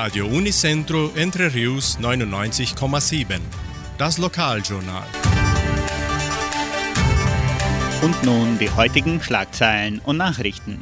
Radio Unicentro Entre Rius 99,7. Das Lokaljournal. Und nun die heutigen Schlagzeilen und Nachrichten.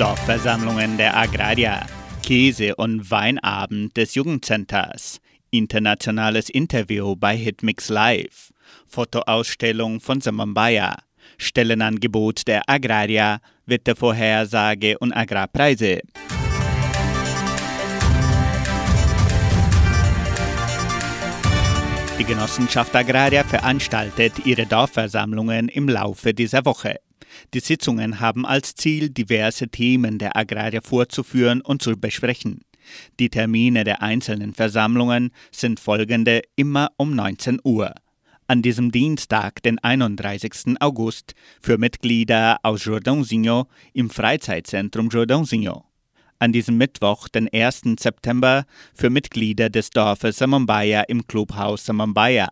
Dorfversammlungen der Agrarier, Käse- und Weinabend des Jugendcenters, internationales Interview bei Hitmix Live, Fotoausstellung von Samambaya, Stellenangebot der Agrarier, Wettervorhersage und Agrarpreise. Die Genossenschaft Agraria veranstaltet ihre Dorfversammlungen im Laufe dieser Woche. Die Sitzungen haben als Ziel, diverse Themen der Agrarier vorzuführen und zu besprechen. Die Termine der einzelnen Versammlungen sind folgende immer um 19 Uhr. An diesem Dienstag, den 31. August, für Mitglieder aus Jordãozinho im Freizeitzentrum Jordãozinho. An diesem Mittwoch, den 1. September, für Mitglieder des Dorfes Samambaya im Clubhaus Samambaya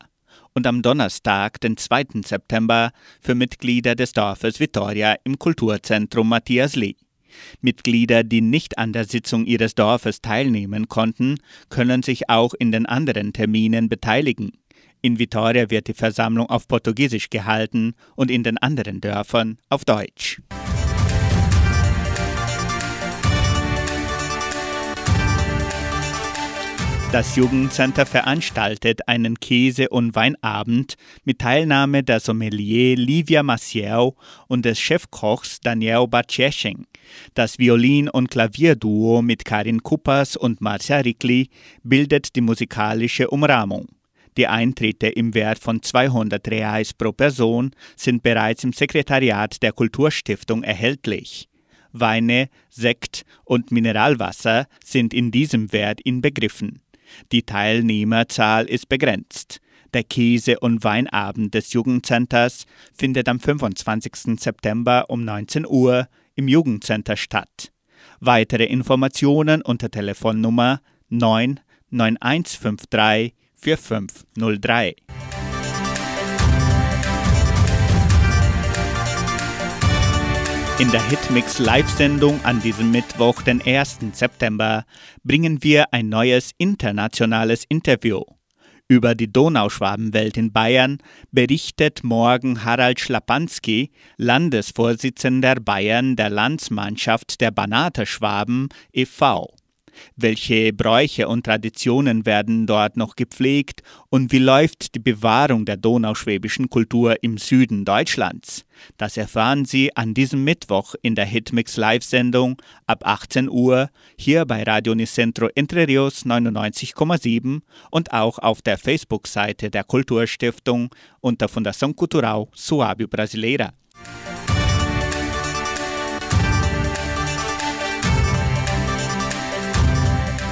und am Donnerstag, den 2. September, für Mitglieder des Dorfes Vitoria im Kulturzentrum Matthias Lee. Mitglieder, die nicht an der Sitzung ihres Dorfes teilnehmen konnten, können sich auch in den anderen Terminen beteiligen. In Vitoria wird die Versammlung auf Portugiesisch gehalten und in den anderen Dörfern auf Deutsch. Das Jugendcenter veranstaltet einen Käse- und Weinabend mit Teilnahme der Sommelier Livia Maciel und des Chefkochs Daniel Batschesching. Das Violin- und Klavierduo mit Karin Kuppers und Marcia Rickli bildet die musikalische Umrahmung. Die Eintritte im Wert von 200 Reais pro Person sind bereits im Sekretariat der Kulturstiftung erhältlich. Weine, Sekt und Mineralwasser sind in diesem Wert inbegriffen. Die Teilnehmerzahl ist begrenzt. Der Käse- und Weinabend des Jugendcenters findet am 25. September um 19 Uhr im Jugendcenter statt. Weitere Informationen unter Telefonnummer 99153 4503. In der Hitmix Live-Sendung an diesem Mittwoch, den 1. September, bringen wir ein neues internationales Interview. Über die Donauschwabenwelt in Bayern berichtet morgen Harald Schlapanski, Landesvorsitzender Bayern der Landsmannschaft der Banater Schwaben e.V. Welche Bräuche und Traditionen werden dort noch gepflegt und wie läuft die Bewahrung der donauschwäbischen Kultur im Süden Deutschlands? Das erfahren Sie an diesem Mittwoch in der Hitmix Live-Sendung ab 18 Uhr hier bei Radio Nicentro Entre Rios 99,7 und auch auf der Facebook-Seite der Kulturstiftung unter Fundação Cultural Suábio Brasileira.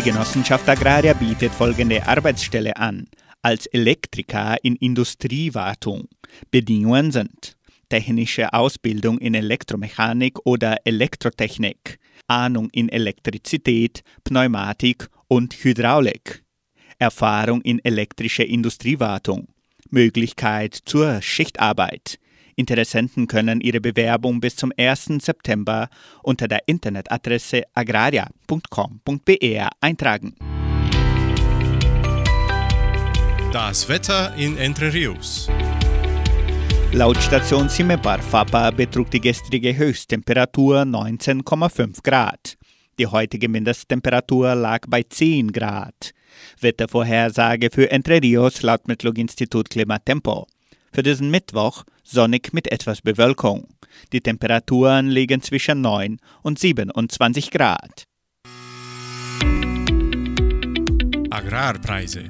Die Genossenschaft Agraria bietet folgende Arbeitsstelle an. Als Elektriker in Industriewartung. Bedingungen sind technische Ausbildung in Elektromechanik oder Elektrotechnik, Ahnung in Elektrizität, Pneumatik und Hydraulik, Erfahrung in elektrischer Industriewartung, Möglichkeit zur Schichtarbeit, Interessenten können ihre Bewerbung bis zum 1. September unter der Internetadresse agraria.com.br eintragen. Das Wetter in Entre Rios. Laut Station Simepar Fapa betrug die gestrige Höchsttemperatur 19,5 Grad. Die heutige Mindesttemperatur lag bei 10 Grad. Wettervorhersage für Entre Rios laut Metlog-Institut Klimatempo. Für diesen Mittwoch sonnig mit etwas Bewölkung. Die Temperaturen liegen zwischen 9 und 27 Grad. Agrarpreise.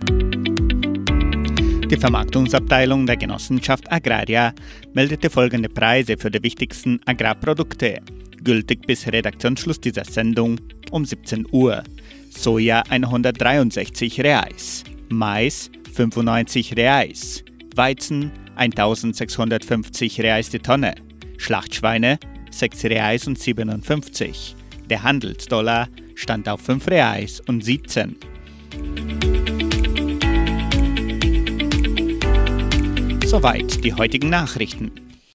Die Vermarktungsabteilung der Genossenschaft Agraria meldete folgende Preise für die wichtigsten Agrarprodukte. gültig bis Redaktionsschluss dieser Sendung um 17 Uhr. Soja 163 Reais, Mais 95 Reais, Weizen 1650 Reais die Tonne, Schlachtschweine 6 Reais und 57. Der Handelsdollar stand auf 5 Reais und 17. Soweit die heutigen Nachrichten.